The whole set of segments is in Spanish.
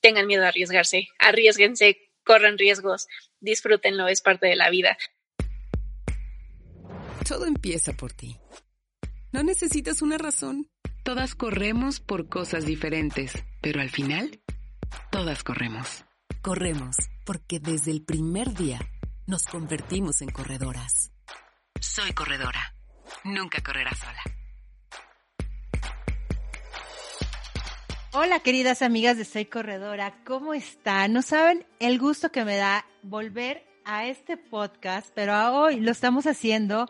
tengan miedo a arriesgarse, arriesguense, corran riesgos, disfrútenlo, es parte de la vida. Todo empieza por ti. No necesitas una razón. Todas corremos por cosas diferentes, pero al final, todas corremos. Corremos porque desde el primer día nos convertimos en corredoras. Soy corredora. Nunca correrá sola. Hola queridas amigas de Soy Corredora, ¿cómo están? No saben el gusto que me da volver a este podcast, pero hoy lo estamos haciendo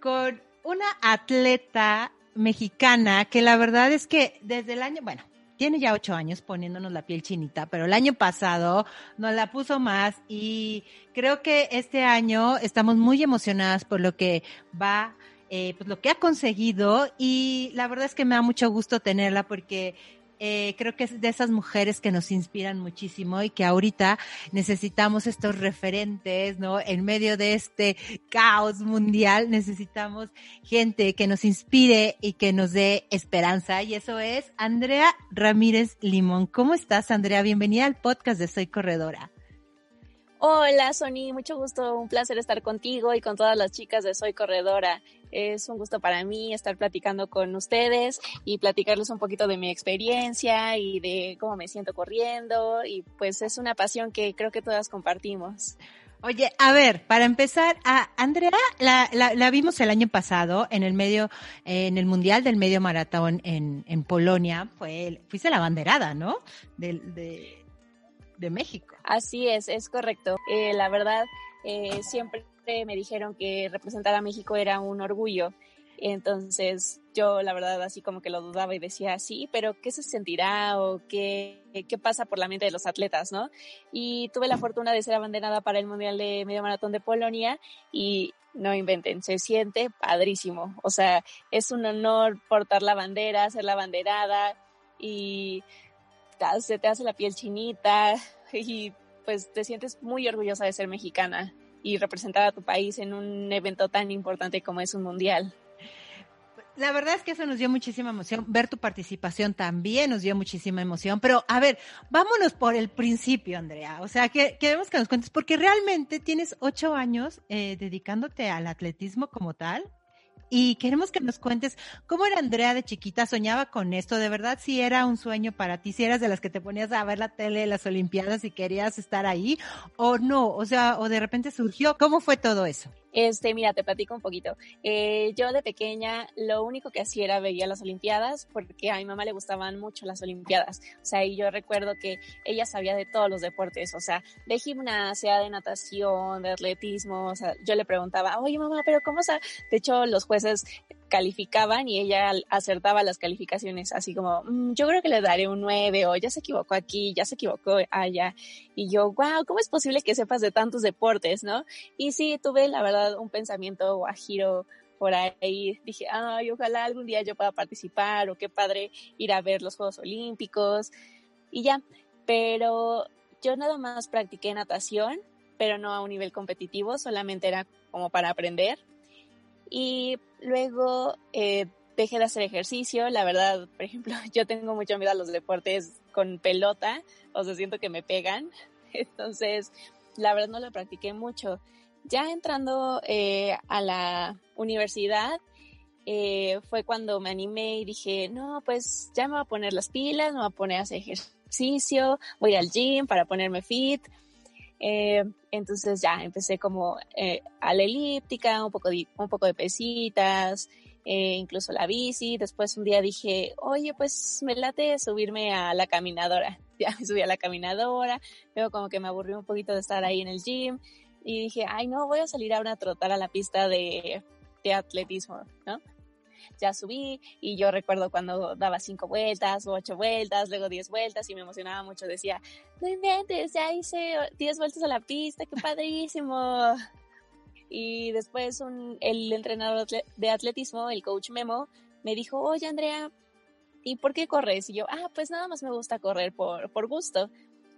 con una atleta mexicana que la verdad es que desde el año, bueno, tiene ya ocho años poniéndonos la piel chinita, pero el año pasado nos la puso más y creo que este año estamos muy emocionadas por lo que va, eh, pues lo que ha conseguido y la verdad es que me da mucho gusto tenerla porque eh, creo que es de esas mujeres que nos inspiran muchísimo y que ahorita necesitamos estos referentes, ¿no? En medio de este caos mundial necesitamos gente que nos inspire y que nos dé esperanza y eso es Andrea Ramírez Limón. ¿Cómo estás, Andrea? Bienvenida al podcast de Soy Corredora. Hola, Sony, mucho gusto, un placer estar contigo y con todas las chicas de Soy Corredora. Es un gusto para mí estar platicando con ustedes y platicarles un poquito de mi experiencia y de cómo me siento corriendo y pues es una pasión que creo que todas compartimos. Oye, a ver, para empezar, a Andrea la, la, vimos el año pasado en el medio, en el Mundial del Medio Maratón en, Polonia. Fue, fuiste la banderada, ¿no? De, México. Así es, es correcto. Eh, la verdad, eh, siempre me dijeron que representar a México era un orgullo. Entonces yo la verdad así como que lo dudaba y decía, sí, pero ¿qué se sentirá o qué, qué pasa por la mente de los atletas, no? Y tuve la fortuna de ser abanderada para el Mundial de Medio Maratón de Polonia y no inventen, se siente padrísimo. O sea, es un honor portar la bandera, ser la banderada y se te hace la piel chinita y pues te sientes muy orgullosa de ser mexicana y representar a tu país en un evento tan importante como es un mundial. La verdad es que eso nos dio muchísima emoción. Ver tu participación también nos dio muchísima emoción. Pero, a ver, vámonos por el principio, Andrea. O sea, que queremos que nos cuentes, porque realmente tienes ocho años eh, dedicándote al atletismo como tal y queremos que nos cuentes cómo era Andrea de chiquita, soñaba con esto, de verdad si era un sueño para ti, si eras de las que te ponías a ver la tele de las Olimpiadas y querías estar ahí o no, o sea, o de repente surgió, ¿cómo fue todo eso? Este, mira, te platico un poquito. Eh, yo de pequeña lo único que hacía era veía las Olimpiadas porque a mi mamá le gustaban mucho las Olimpiadas. O sea, y yo recuerdo que ella sabía de todos los deportes, o sea, de gimnasia, de natación, de atletismo. O sea, yo le preguntaba, oye mamá, pero ¿cómo se? De hecho, los jueces calificaban y ella acertaba las calificaciones, así como, mm, yo creo que le daré un 9 o ya se equivocó aquí, ya se equivocó allá. Y yo, wow, ¿cómo es posible que sepas de tantos deportes, no? Y sí, tuve la verdad un pensamiento guajiro por ahí. Dije, ay, ojalá algún día yo pueda participar o qué padre ir a ver los Juegos Olímpicos y ya. Pero yo nada más practiqué natación, pero no a un nivel competitivo, solamente era como para aprender y luego eh, dejé de hacer ejercicio. La verdad, por ejemplo, yo tengo mucho miedo a los deportes con pelota, o sea, siento que me pegan. Entonces, la verdad no lo practiqué mucho. Ya entrando eh, a la universidad, eh, fue cuando me animé y dije, no, pues ya me voy a poner las pilas, me voy a poner a hacer ejercicio, voy al gym para ponerme fit. Eh, entonces ya empecé como eh, a la elíptica, un poco de, un poco de pesitas, eh, incluso la bici. Después un día dije, oye, pues me late subirme a la caminadora. Ya me subí a la caminadora, luego como que me aburrí un poquito de estar ahí en el gym y dije, ay no, voy a salir ahora a trotar a la pista de, de atletismo, ¿no? Ya subí y yo recuerdo cuando daba cinco vueltas o ocho vueltas, luego diez vueltas y me emocionaba mucho, decía, no inventes, ya hice diez vueltas a la pista, qué padrísimo. Y después el entrenador de atletismo, el coach Memo, me dijo, oye Andrea, ¿y por qué corres? Y yo, ah, pues nada más me gusta correr por, por gusto.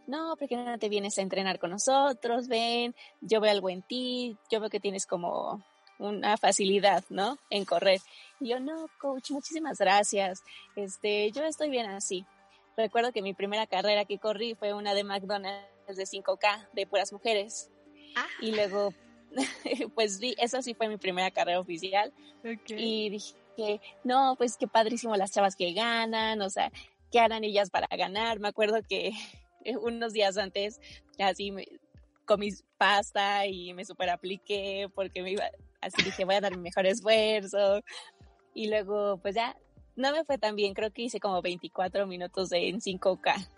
No, porque no te vienes a entrenar con nosotros, ven, yo veo algo en ti, yo veo que tienes como una facilidad, ¿no? En correr. Y yo, no, coach, muchísimas gracias. Este, yo estoy bien así. recuerdo que mi primera carrera que corrí fue una de McDonald's de 5K, de puras mujeres. Ah. Y luego, pues sí, esa sí fue mi primera carrera oficial. Y dije, no, pues qué padrísimo las chavas que ganan, o sea, ¿qué harán ellas para ganar? Me acuerdo que unos días antes, así me, comí pasta y me super apliqué porque me iba, así dije, voy a dar mi mejor esfuerzo. Y luego, pues ya, no me fue tan bien, creo que hice como 24 minutos en 5K.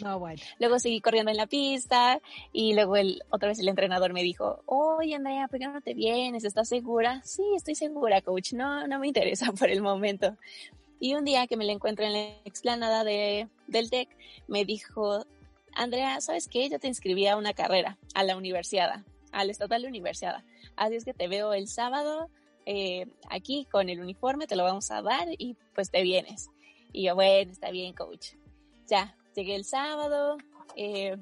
No, bueno. Luego seguí corriendo en la pista y luego el, otra vez el entrenador me dijo, oye Andrea, ¿por qué no te vienes? ¿Estás segura? Sí, estoy segura, coach. No, no me interesa por el momento. Y un día que me la encuentro en la explanada de, del TEC, me dijo, Andrea, ¿sabes qué? Yo te inscribí a una carrera, a la universidad, al estatal de universidad. Así es que te veo el sábado eh, aquí con el uniforme, te lo vamos a dar y pues te vienes. Y yo, bueno, está bien, coach. Ya, llegué el sábado, eh,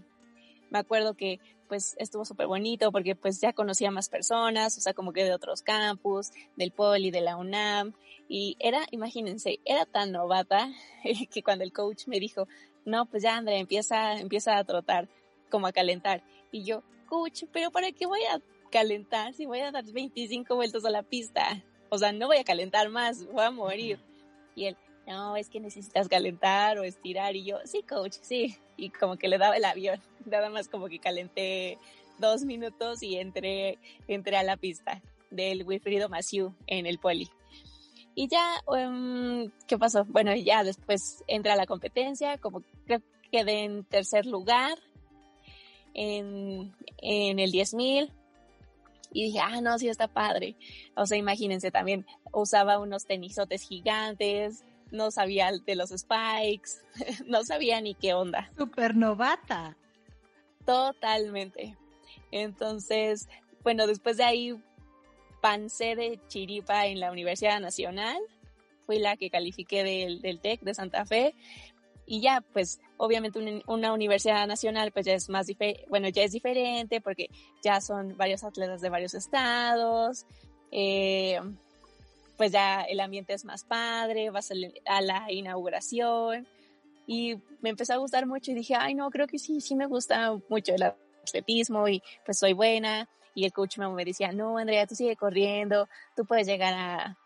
me acuerdo que pues estuvo súper bonito porque pues ya conocía más personas, o sea, como que de otros campus, del Poli, de la UNAM, y era, imagínense, era tan novata que cuando el coach me dijo, no, pues ya Andrea, empieza, empieza a trotar, como a calentar, y yo, coach, pero ¿para qué voy a calentar si voy a dar 25 vueltas a la pista? O sea, no voy a calentar más, voy a morir. Y él, no, es que necesitas calentar o estirar. Y yo, sí, coach, sí. Y como que le daba el avión. Nada más como que calenté dos minutos y entré, entré a la pista del Wilfrido Maciú en el poli. Y ya, um, ¿qué pasó? Bueno, ya después entré a la competencia, como creo que quedé en tercer lugar en, en el 10.000. Y dije, ah, no, sí está padre. O sea, imagínense también, usaba unos tenisotes gigantes, no sabía de los spikes, no sabía ni qué onda. Super novata. Totalmente. Entonces, bueno, después de ahí pancé de chiripa en la Universidad Nacional, fui la que califiqué del, del TEC de Santa Fe, y ya, pues, obviamente una, universidad nacional, pues ya es más, bueno, ya es diferente porque ya son varios atletas de varios estados, eh, pues ya el ambiente es más padre, vas a, la inauguración y me empezó a gustar mucho y dije, ay no, creo que sí, sí me gusta mucho el atletismo y pues soy buena. Y el coach me decía, no, Andrea, tú sigue corriendo, tú puedes llegar a,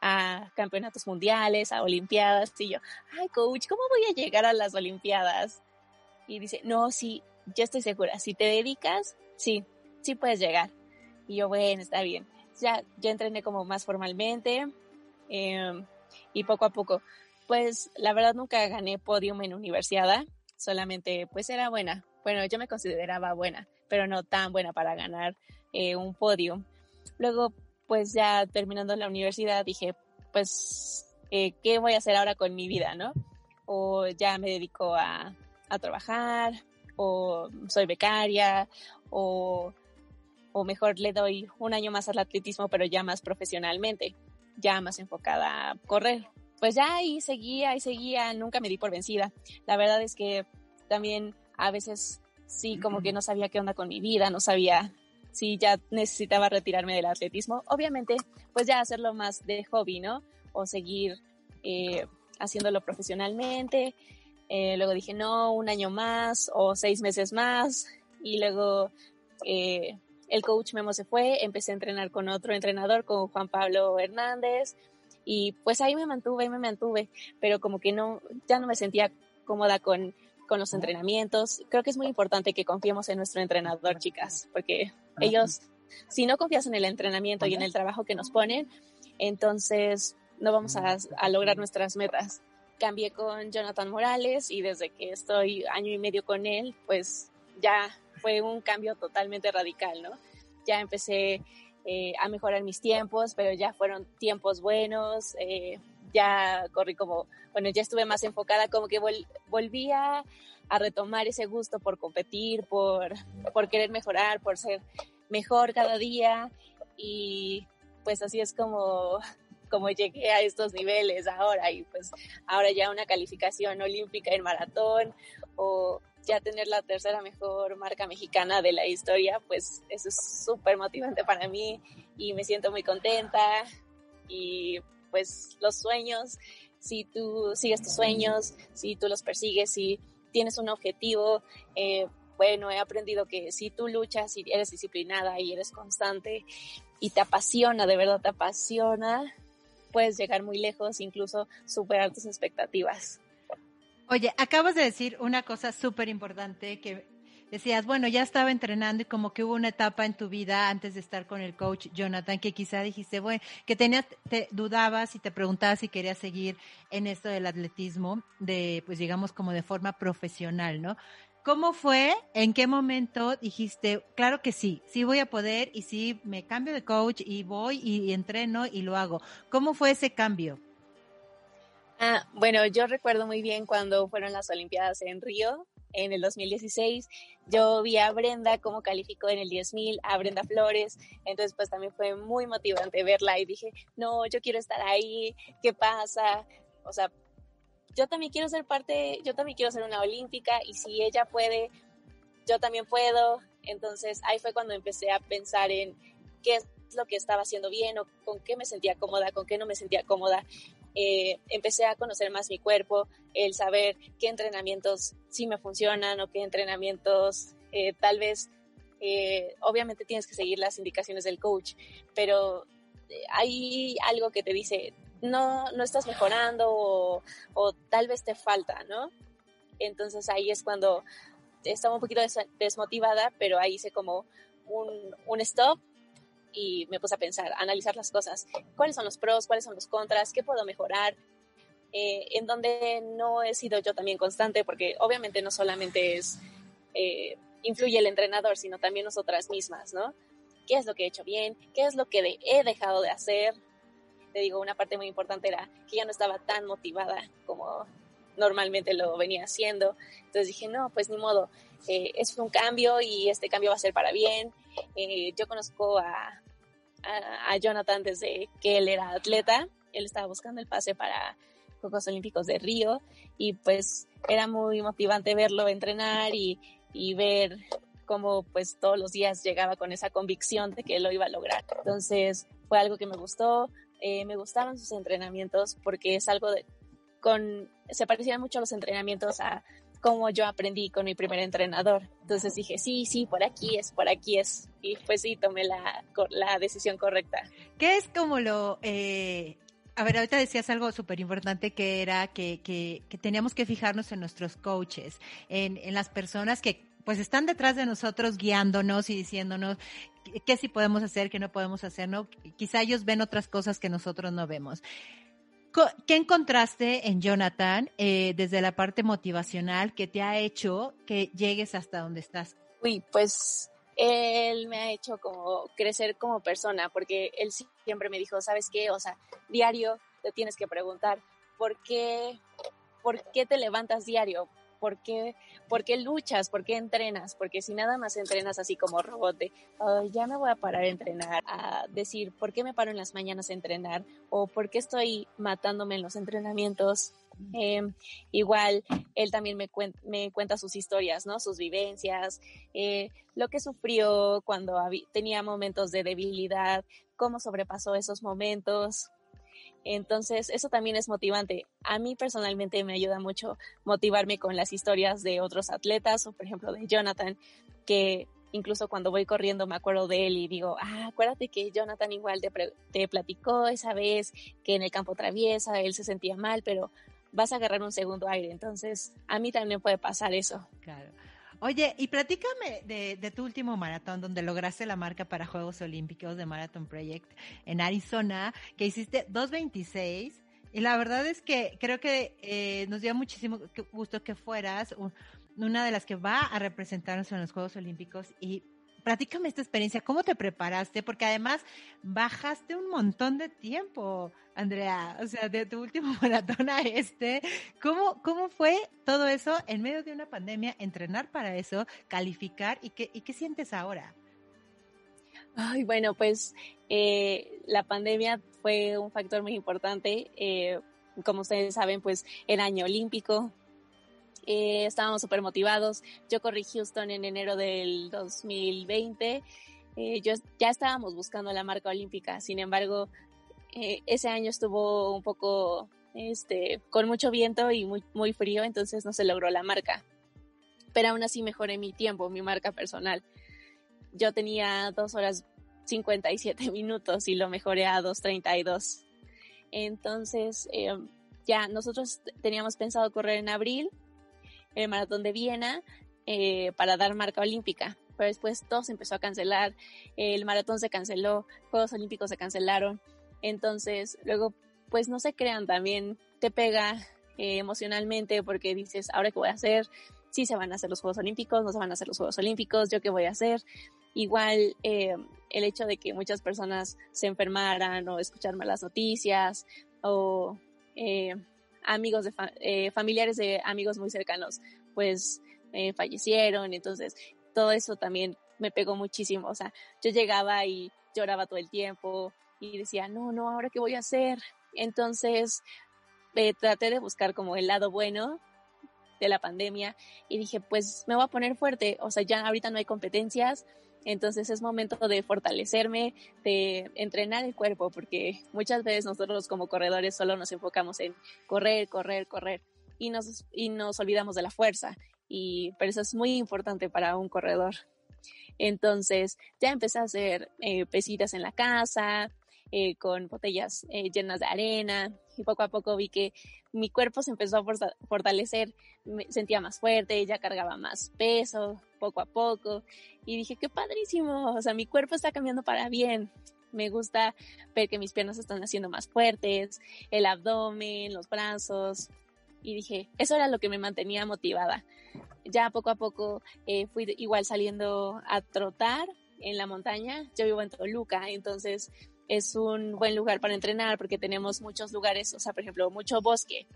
a campeonatos mundiales, a olimpiadas. Y yo, ay, coach, ¿cómo voy a llegar a las olimpiadas? Y dice, no, sí, yo estoy segura, si te dedicas, sí, sí puedes llegar. Y yo, bueno, está bien ya, ya entrené como más formalmente em, y poco a poco, pues la verdad nunca gané podium en universidad, solamente pues era buena. Bueno, yo me consideraba buena, pero no tan buena para ganar eh, un podium. Luego, pues ya terminando la universidad dije, pues, eh, ¿qué voy a hacer ahora con mi vida, no? O ya me dedico a, a trabajar, o soy becaria, o o mejor le doy un año más al atletismo, pero ya más profesionalmente, ya más enfocada a correr. Pues ya ahí seguía y seguía, nunca me di por vencida. La verdad es que también a veces sí, como que no sabía qué onda con mi vida, no sabía si ya necesitaba retirarme del atletismo. Obviamente, pues ya hacerlo más de hobby, ¿no? O seguir eh, haciéndolo profesionalmente. Eh, luego dije, no, un año más o seis meses más. Y luego eh, el coach Memo se fue, empecé a entrenar con otro entrenador, con Juan Pablo Hernández, y pues ahí me mantuve, ahí me mantuve, pero como que no, ya no me sentía cómoda con, con los entrenamientos. Creo que es muy importante que confiemos en nuestro entrenador, chicas, porque ellos, si no confías en el entrenamiento y en el trabajo que nos ponen, entonces no vamos a, a lograr nuestras metas. Cambié con Jonathan Morales y desde que estoy año y medio con él, pues ya fue un cambio totalmente radical, ¿no? Ya empecé eh, a mejorar mis tiempos, pero ya fueron tiempos buenos, eh, ya corrí como, bueno, ya estuve más enfocada, como que volvía a retomar ese gusto por competir, por, por querer mejorar, por ser mejor cada día. Y pues así es como como llegué a estos niveles ahora. Y pues ahora ya una calificación olímpica en maratón o ya tener la tercera mejor marca mexicana de la historia, pues eso es súper motivante para mí y me siento muy contenta. Y pues los sueños si tú sigues tus sueños, si tú los persigues, si tienes un objetivo, eh, bueno, he aprendido que si tú luchas y eres disciplinada y eres constante y te apasiona, de verdad te apasiona, puedes llegar muy lejos, incluso superar tus expectativas. Oye, acabas de decir una cosa súper importante que decías, bueno, ya estaba entrenando y como que hubo una etapa en tu vida antes de estar con el coach Jonathan que quizá dijiste, bueno, que tenías, te dudabas y te preguntabas si querías seguir en esto del atletismo, de, pues digamos como de forma profesional, ¿no? ¿Cómo fue? ¿En qué momento dijiste, claro que sí, sí voy a poder y sí me cambio de coach y voy y, entreno y lo hago? ¿Cómo fue ese cambio? Ah, bueno, yo recuerdo muy bien cuando fueron las Olimpiadas en Río en el 2016. Yo vi a Brenda cómo calificó en el 10.000, a Brenda Flores, entonces pues también fue muy motivante verla y dije, no, yo quiero estar ahí, ¿qué pasa? O sea, yo también quiero ser parte, yo también quiero ser una olímpica y si ella puede, yo también puedo. Entonces ahí fue cuando empecé a pensar en qué es lo que estaba haciendo bien o con qué me sentía cómoda, con qué no me sentía cómoda. Eh, empecé a conocer más mi cuerpo, el saber qué entrenamientos sí me funcionan o qué entrenamientos eh, tal vez, eh, obviamente tienes que seguir las indicaciones del coach, pero hay algo que te dice, no, no estás mejorando o, tal vez te falta, ¿no? Entonces ahí es cuando estaba un poquito desmotivada, pero ahí hice como un, un stop y me puse a pensar, a analizar las cosas. ¿Cuáles son los pros? ¿Cuáles son los contras? ¿Qué puedo mejorar? Eh, en donde no he sido yo también constante, porque obviamente no solamente es, eh, influye el entrenador, sino también nosotras mismas, ¿no? ¿Qué es lo que he hecho bien? ¿Qué es lo que he dejado de hacer? te digo, una parte muy importante era que ya no estaba tan motivada como normalmente lo venía haciendo. Entonces dije, no, pues ni modo, eh, es un cambio y este cambio va a ser para bien. Eh, yo conozco a, a, Jonathan desde que él era atleta, él estaba buscando el pase para Juegos Olímpicos de Río y pues era muy motivante verlo entrenar y, y ver cómo pues todos los días llegaba con esa convicción de que lo iba a lograr. Entonces fue algo que me gustó, eh, me gustaron sus entrenamientos porque es algo de, se parecían mucho los entrenamientos a como yo aprendí con mi primer entrenador. Entonces dije, sí, sí, por aquí es, por aquí es. Y pues sí, tomé la, la decisión correcta. ¿Qué es como lo... Eh, a ver, ahorita decías algo súper importante que era que, que, que, teníamos que fijarnos en nuestros coaches, en, en las personas que pues están detrás de nosotros guiándonos y diciéndonos qué sí podemos hacer, qué no podemos hacer, ¿no? Quizá ellos ven otras cosas que nosotros no vemos. ¿Qué encontraste en Jonathan eh, desde la parte motivacional que te ha hecho que llegues hasta donde estás? Uy, pues él me ha hecho como crecer como persona, porque él siempre me dijo, ¿sabes qué? O sea, diario te tienes que preguntar, ¿por qué, por qué te levantas diario? ¿Por qué, ¿Por qué luchas? ¿Por qué entrenas? Porque si nada más entrenas así como robot ya me voy a parar a entrenar, a decir, ¿por qué me paro en las mañanas a entrenar? ¿O por qué estoy matándome en los entrenamientos? Em, igual, él también me, me, cuenta sus historias, ¿no? Sus vivencias, eh, lo que sufrió cuando tenía momentos de debilidad, cómo sobrepasó esos momentos. Entonces, eso también es motivante. A mí personalmente me ayuda mucho motivarme con las historias de otros atletas o, por ejemplo, de Jonathan, que incluso cuando voy corriendo me acuerdo de él y digo, ah, acuérdate que Jonathan igual te, te platicó esa vez que en el campo traviesa él se sentía mal, pero vas a agarrar un segundo aire. Entonces, a mí también puede pasar eso. Claro. Oye, y platícame de, tu último maratón, donde lograste la marca para Juegos Olímpicos de Marathon Project en Arizona, que hiciste 2.26. Y la verdad es que creo que eh, nos dio muchísimo gusto que fueras una de las que va a representarnos en los Juegos Olímpicos y platícame esta experiencia, ¿cómo te preparaste? Porque además bajaste un montón de tiempo, Andrea, o sea, de tu último maratón a este. ¿Cómo, cómo fue todo eso en medio de una pandemia, entrenar para eso, calificar y qué, y qué sientes ahora? Ay, bueno, pues eh, la pandemia fue un factor muy importante. Eh, como ustedes saben, pues el año olímpico, eh, estábamos súper motivados. Yo corrí Houston en enero del 2020. Eh, yo, ya estábamos buscando la marca olímpica, sin embargo, eh, ese año estuvo un poco este, con mucho viento y muy, muy frío, entonces no se logró la marca. Pero aún así mejoré mi tiempo, mi marca personal. Yo tenía dos horas 57 minutos y lo mejoré a 2.32. Entonces, eh, ya nosotros teníamos pensado correr en abril el maratón de Viena eh, para dar marca olímpica, pero después todo se empezó a cancelar, el maratón se canceló, Juegos Olímpicos se cancelaron, entonces luego pues no se crean también, te pega eh, emocionalmente porque dices, ahora qué voy a hacer, si se van a hacer los Juegos Olímpicos, no se van a hacer los Juegos Olímpicos, yo qué voy a hacer. Igual eh, el hecho de que muchas personas se enfermaran o escuchar malas noticias o amigos de eh, familiares de amigos muy cercanos, pues eh, fallecieron, entonces todo eso también me pegó muchísimo, o sea, yo llegaba y lloraba todo el tiempo y decía, no, no, ahora qué voy a hacer. Entonces traté de buscar como el lado bueno de la pandemia y dije, pues me voy a poner fuerte, o sea, ya ahorita no hay competencias, entonces es momento de fortalecerme, de entrenar el cuerpo, porque muchas veces nosotros como corredores solo nos enfocamos en correr, correr, correr y nos, y nos olvidamos de la fuerza. Y, pero eso es muy importante para un corredor. Entonces ya empecé a hacer eh, pesitas en la casa, eh, con botellas eh, llenas de arena y poco a poco vi que mi cuerpo se empezó a fortalecer, me sentía más fuerte, ya cargaba más peso poco a poco y dije, qué padrísimo, o sea, mi cuerpo está cambiando para bien. Me gusta ver que mis piernas están haciendo más fuertes, el abdomen, los brazos. Y dije, eso era lo que me mantenía motivada. Ya poco a poco eh, fui igual saliendo a trotar en la montaña. Yo vivo en Toluca, entonces es un buen lugar para entrenar porque tenemos muchos lugares, o sea, por ejemplo, mucho bosque.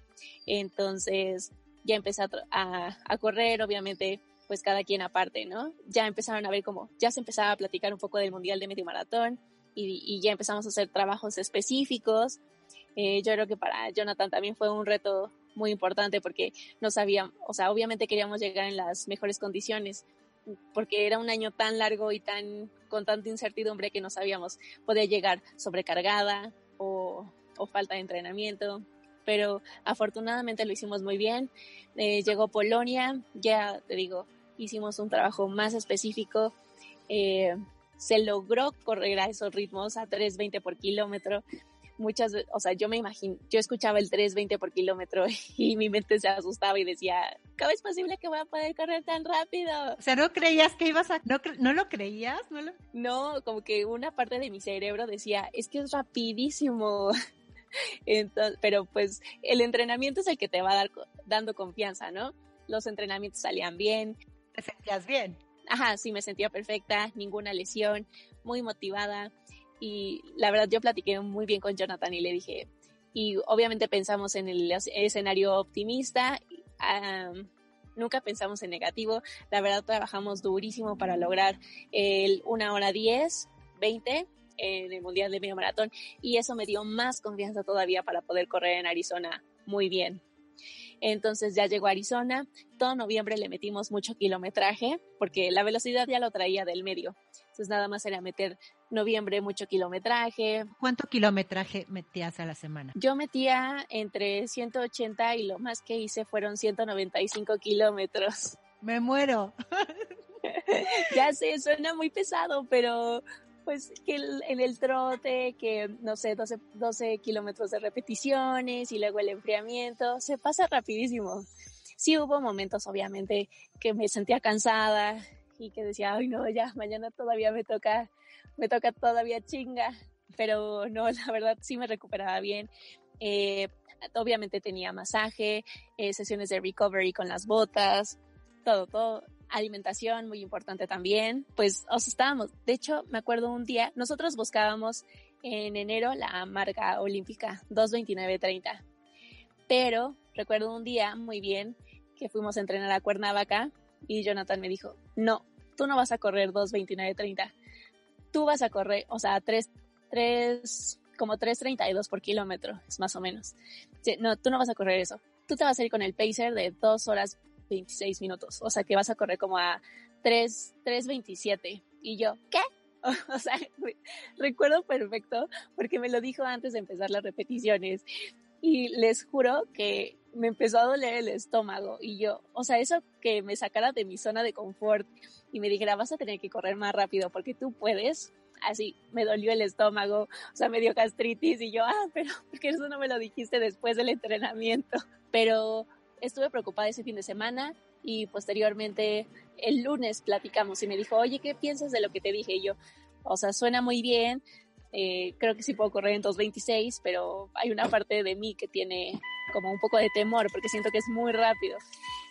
Entonces ya empecé a, a, correr, obviamente, pues cada quien aparte, ¿no? Ya empezaron a ver cómo, ya se empezaba a platicar un poco del Mundial de Medio Maratón y, y ya empezamos a hacer trabajos específicos. Eh, yo creo que para Jonathan también fue un reto muy importante porque no sabíamos, o sea, obviamente queríamos llegar en las mejores condiciones, porque era un año tan largo y tan con tanta incertidumbre que no sabíamos poder llegar sobrecargada o, o falta de entrenamiento. Pero afortunadamente lo hicimos muy bien. Eh, llegó Polonia, ya te digo, hicimos un trabajo más específico. Eh, se logró correr a esos ritmos a 3.20 por kilómetro muchas veces, o sea, yo me imagino, yo escuchaba el 320 por kilómetro y mi mente se asustaba y decía, ¿cómo es posible que voy a poder correr tan rápido? O sea, ¿no creías que ibas a, no, no lo creías? ¿No, no, como que una parte de mi cerebro decía, es que es rapidísimo. Entonces, pero pues el entrenamiento es el que te va a dar dando confianza, ¿no? Los entrenamientos salían bien. ¿Te sentías bien? Ajá, sí, me sentía perfecta, ninguna lesión, muy motivada y la verdad yo platiqué muy bien con Jonathan y le dije, y obviamente pensamos en el escenario optimista, nunca pensamos en negativo, la verdad trabajamos durísimo para lograr el una hora 10, 20 en el Mundial de Medio Maratón y eso me dio más confianza todavía para poder correr en Arizona muy bien. Entonces ya llegó a Arizona, todo noviembre le metimos mucho kilometraje porque la velocidad ya lo traía del medio. Entonces nada más era meter noviembre mucho kilometraje. ¿Cuánto kilometraje metías a la semana? Yo metía entre 180 y lo más que hice fueron 195 kilómetros. Me muero. ya sé, suena muy pesado, pero pues que en el trote, que no sé, 12, 12 kilómetros de repeticiones y luego el enfriamiento, se pasa rapidísimo. Sí hubo momentos, obviamente, que me sentía cansada, y que decía, ay no, ya, mañana todavía me toca, me toca todavía chinga, pero no, la verdad sí me recuperaba bien. Eh, obviamente tenía masaje, eh, sesiones de recovery con las botas, todo, todo. Alimentación, muy importante también. Pues, os estábamos, de hecho, me acuerdo un día, nosotros buscábamos en enero la marca olímpica 229.30, pero recuerdo un día muy bien que fuimos a entrenar a Cuernavaca y Jonathan me dijo, no, tú no vas a correr 2.29.30. Tú vas a correr, o sea, 3, 3, como 3.32 por kilómetro, es más o menos. No, tú no vas a correr eso. Tú te vas a ir con el pacer de 2 horas 26 minutos. O sea, que vas a correr como a 3, 3.27. Y yo, ¿qué? O sea, recuerdo perfecto porque me lo dijo antes de empezar las repeticiones. y les juro que me empezó a doler el estómago y yo, o sea, eso que me sacara de mi zona de confort y me dijera, vas a tener que correr más rápido porque tú puedes, así me dolió el estómago, o sea, me dio gastritis y yo, ah, pero porque eso no me lo dijiste después del entrenamiento. Pero estuve preocupada ese fin de semana y posteriormente el lunes platicamos y me dijo, oye, ¿qué piensas de lo que te dije? Y yo, o sea, suena muy bien, eh, creo que sí puedo correr en 2.26, pero hay una parte de mí que tiene como un poco de temor porque siento que es muy rápido.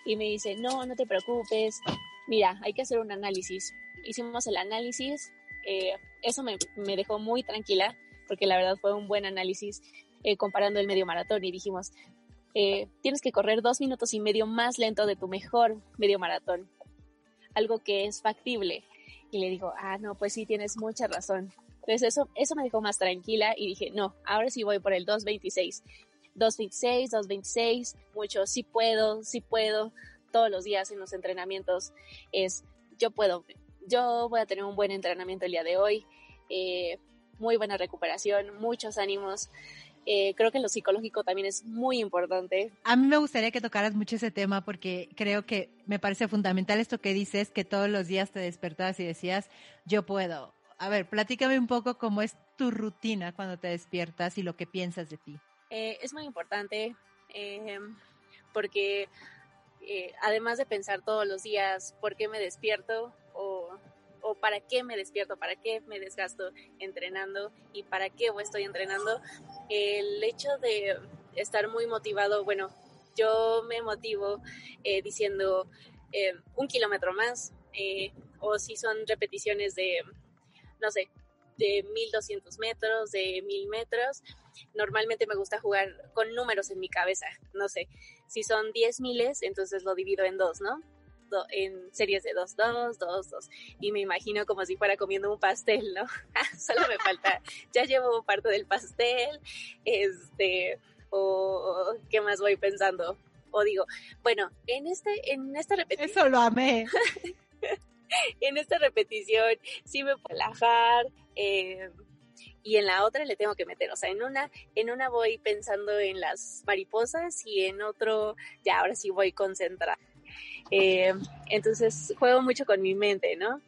Y me dice, no, no te preocupes, mira, hay que hacer un análisis. Hicimos el análisis, eh, eso me, me, dejó muy tranquila porque la verdad fue un buen análisis eh, comparando el medio maratón y dijimos, eh, tienes que correr dos minutos y medio más lento de tu mejor medio maratón, algo que es factible. Y le digo, ah, no, pues sí, tienes mucha razón. Entonces eso, eso me dejó más tranquila y dije, no, ahora sí voy por el 2.26. 2.26, 2.26, mucho, sí puedo, sí puedo, todos los días en los entrenamientos es, yo puedo, yo voy a tener un buen entrenamiento el día de hoy, eh, muy buena recuperación, muchos ánimos. Eh, creo que lo psicológico también es muy importante. A mí me gustaría que tocaras mucho ese tema porque creo que me parece fundamental esto que dices, que todos los días te despertabas y decías, yo puedo. A ver, platícame un poco cómo es tu rutina cuando te despiertas y lo que piensas de ti. Eh, es muy importante eh, porque además de pensar todos los días por qué me despierto o, o, para qué me despierto, para qué me desgasto entrenando y para qué estoy entrenando, el hecho de estar muy motivado, bueno, yo me motivo diciendo un kilómetro más o si son repeticiones de, no sé, de 1200 metros, de 1000 metros. Normalmente me gusta jugar con números en mi cabeza. No sé, si son 10 miles, entonces lo divido en dos, ¿no? En series de 2, 2, 2, 2. Y me imagino como si fuera comiendo un pastel, ¿no? Solo me falta, ya llevo parte del pastel, este, o qué más voy pensando. O digo, bueno, en este, en esta repetición. Eso lo amé. en esta repetición sí me puedo relajar, eh, y en la otra le tengo que meter, o sea, en una, en una voy pensando en las mariposas y en otro ya ahora sí voy concentrada. Eh, entonces juego mucho con mi mente, ¿no?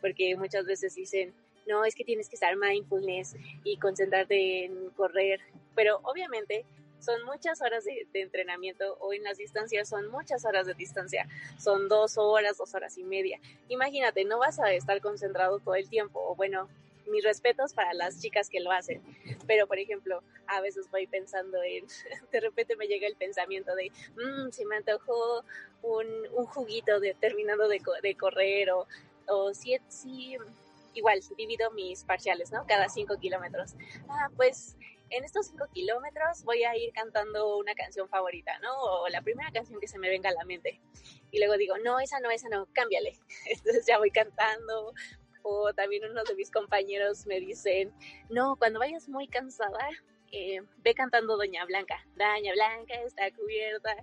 Porque muchas veces dicen, no, es que tienes que estar mindfulness y concentrarte en correr, pero obviamente son muchas horas de, entrenamiento o en las distancias son muchas horas de distancia, son dos horas, dos horas y media. Imagínate, no vas a estar concentrado todo el tiempo, o bueno, mis respetos para las chicas que lo hacen, pero por ejemplo, a veces voy pensando en, de repente me llega el pensamiento de, mmm, si me antojó un, un juguito de, terminando de, de correr o, o si, si, igual, divido mis parciales, ¿no? Cada cinco kilómetros. Ah, pues en estos cinco kilómetros voy a ir cantando una canción favorita, ¿no? O la primera canción que se me venga a la mente. Y luego digo, no, esa no, esa no, cámbiale. Entonces ya voy cantando. O también unos de mis compañeros me dicen, no, cuando vayas muy cansada, eh, ve cantando Doña Blanca. Doña Blanca está cubierta.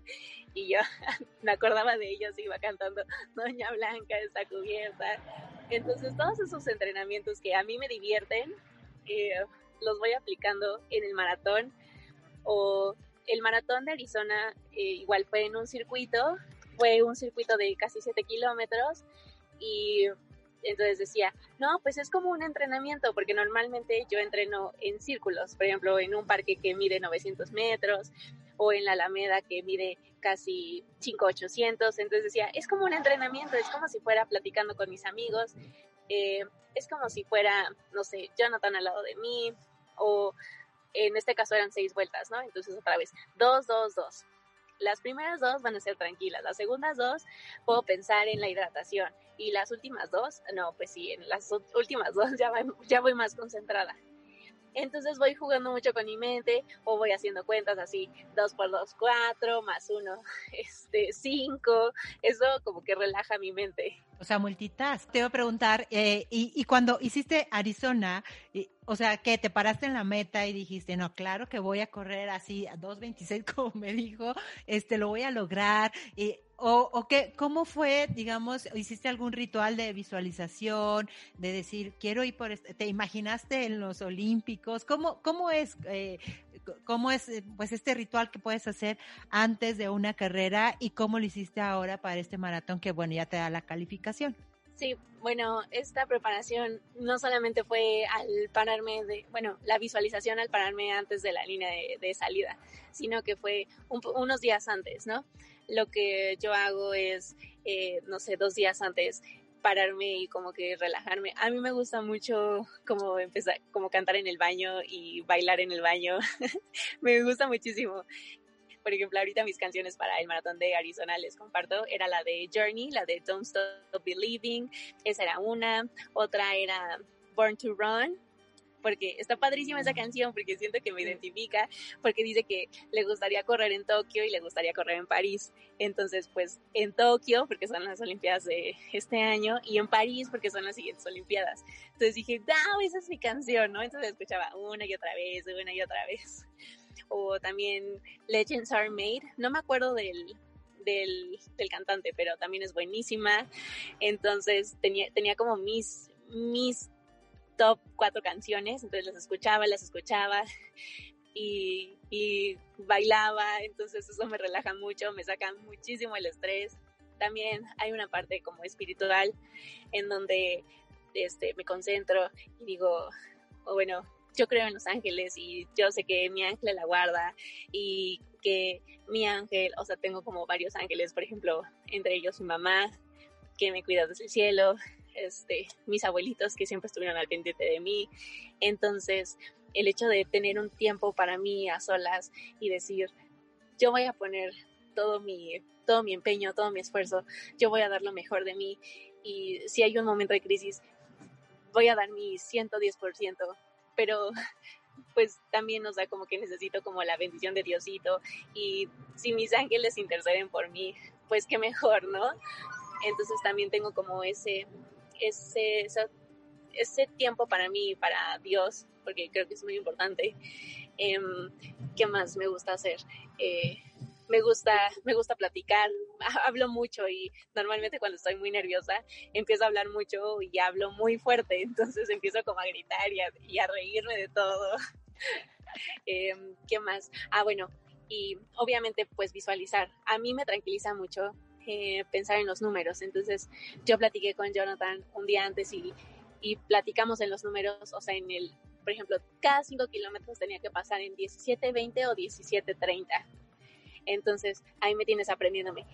Y yo me acordaba de ellos iba cantando Doña Blanca está cubierta. Entonces todos esos entrenamientos que a mí me divierten, eh, los voy aplicando en el maratón o el maratón de Arizona eh, igual fue en un circuito, fue un circuito de casi 7 kilómetros y entonces decía, no, pues es como un entrenamiento, porque normalmente yo entreno en círculos, por ejemplo, en un parque que mide 900 metros o en la Alameda que mide casi 5800, entonces decía, es como un entrenamiento, es como si fuera platicando con mis amigos, eh, es como si fuera, no sé, Jonathan al lado de mí, o en este caso eran seis vueltas, ¿no? Entonces otra vez, dos, dos, dos. Las primeras dos van a ser tranquilas, las segundas dos puedo pensar en la hidratación y las últimas dos, no, pues sí, en las últimas dos ya, ya voy más concentrada. Entonces voy jugando mucho con mi mente o voy haciendo cuentas así, 2 por 2, 4, más 1, este, 5. Eso como que relaja mi mente. O sea, multitask. Te voy a preguntar, eh, y, y, cuando hiciste Arizona, o sea, que te paraste en la meta y dijiste, no, claro que voy a correr así a 2.26 como me dijo, este, lo voy a lograr. Y, o, o qué, ¿cómo fue, digamos, hiciste algún ritual de visualización, de decir, quiero ir por este, te imaginaste en los Olímpicos? ¿Cómo, cómo es? Eh, cómo es eh, pues este ritual que puedes hacer antes de una carrera y cómo lo hiciste ahora para este maratón que bueno, ya te da la calificación. Sí, bueno, esta preparación no solamente fue al pararme de, bueno, la visualización al pararme antes de la línea de, salida, sino que fue unos días antes, ¿no? Lo que yo hago es, eh, no sé, dos días antes pararme y como que relajarme. A mí me gusta mucho como empezar, como cantar en el baño y bailar en el baño. me gusta muchísimo. Por ejemplo, ahorita mis canciones para el maratón de Arizona les comparto, era la de Journey, la de Don't Stop Believing, esa era una, otra era Born to Run, porque está padrísima esa canción, porque siento que me identifica, porque dice que le gustaría correr en Tokio y le gustaría correr en París. Entonces, pues en Tokio, porque son las Olimpiadas de este año, y en París, porque son las siguientes Olimpiadas. Entonces dije, no, esa es mi canción, ¿no? Entonces escuchaba una y otra vez, una y otra vez. O también Legends Are Made, no me acuerdo del, del, cantante, pero también es buenísima. Entonces tenía, tenía como mis, mis top cuatro canciones, entonces las escuchaba, las escuchaba y, bailaba, entonces eso me relaja mucho, me saca muchísimo el estrés. También hay una parte como espiritual en donde este, me concentro y digo, oh, bueno, yo creo en los ángeles y yo sé que mi ángel la guarda y que mi ángel, o sea, tengo como varios ángeles, por ejemplo, entre ellos mi mamá, que me cuida desde el cielo, este, mis abuelitos que siempre estuvieron al pendiente de mí. Entonces, el hecho de tener un tiempo para mí a solas y decir, yo voy a poner todo mi, todo mi empeño, todo mi esfuerzo, yo voy a dar lo mejor de mí y si hay un momento de crisis, voy a dar mi 110%, pero pues también, o sea, como que necesito como la bendición de Diosito y si mis ángeles interceden por mí, pues qué mejor, ¿no? Entonces también tengo como ese, ese, ese, tiempo para mí, para Dios, porque creo que es muy importante. Em, ¿Qué más me gusta hacer? Eh, me gusta, me gusta platicar, hablo mucho y normalmente cuando estoy muy nerviosa empiezo a hablar mucho y hablo muy fuerte, entonces empiezo como a gritar y a, y a reírme de todo. Em, ¿Qué más? Ah, bueno, y obviamente pues visualizar. A mí me tranquiliza mucho eh, pensar en los números. Entonces yo platiqué con Jonathan un día antes y, y platicamos en los números, o sea, en el, por ejemplo, cada 5 kilómetros tenía que pasar en 17.20 o 17.30. Entonces ahí me tienes aprendiéndome.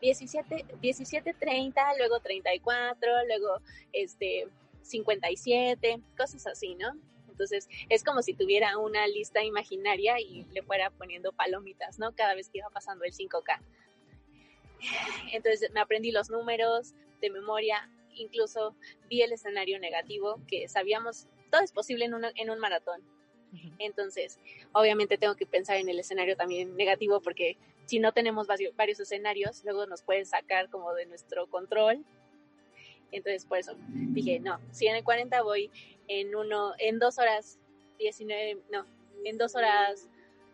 17, 17.30, luego 34, luego este 57, cosas así, ¿no? Entonces es como si tuviera una lista imaginaria y le fuera poniendo palomitas, ¿no? Cada vez que iba pasando el 5K. Entonces me aprendí los números de memoria, incluso vi el escenario negativo, que sabíamos, todo es posible en, en un maratón. Entonces, obviamente tengo que pensar en el escenario también negativo porque si no tenemos varios, escenarios, luego nos pueden sacar como de nuestro control. Entonces, por eso dije, no, si en el 40 voy en uno, en dos horas 19, no, en dos horas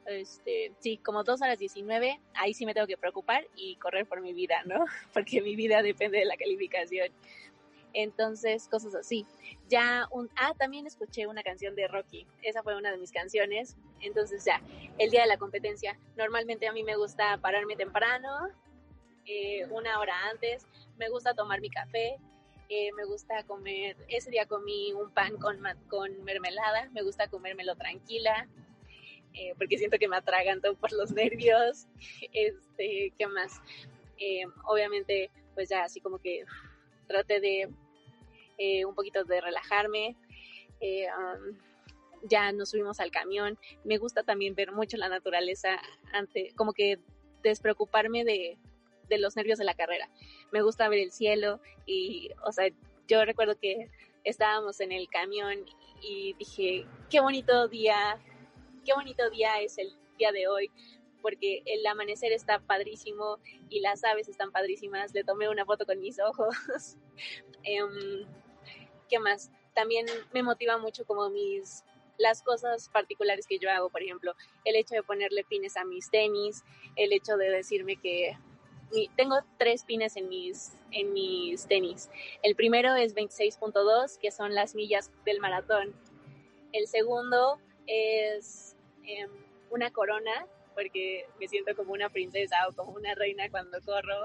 este, sí, como dos horas 19, ahí sí me tengo que preocupar y correr por mi vida, ¿no? Porque mi vida depende de la calificación. Entonces, cosas así. Ya un, ah, también escuché una canción de Rocky. Esa fue una de mis canciones. Entonces, ya, el día de la competencia, normalmente a mí me gusta pararme temprano, eh, una hora antes. Me gusta tomar mi café. Eh, me gusta comer, ese día comí un pan con, con mermelada, me gusta comérmelo tranquila, eh, porque siento que me atraganto por los nervios. Este, ¿qué más? Obviamente, pues ya así como que traté de eh, un poquito de relajarme. Um, ya nos subimos al camión. Me gusta también ver mucho la naturaleza, ante, como que despreocuparme de, de los nervios de la carrera. Me gusta ver el cielo y, o sea, yo recuerdo que estábamos en el camión y dije, qué bonito día, qué bonito día es el día de hoy, porque el amanecer está padrísimo y las aves están padrísimas. Le tomé una foto con mis ojos. Em, ¿Qué más? También me motiva mucho como mis las cosas particulares que yo hago, por ejemplo, el hecho de ponerle pines a mis tenis, el hecho de decirme que tengo tres pines en mis, en mis tenis. El primero es 26.2, que son las millas del maratón. El segundo es una corona, porque me siento como una princesa o como una reina cuando corro.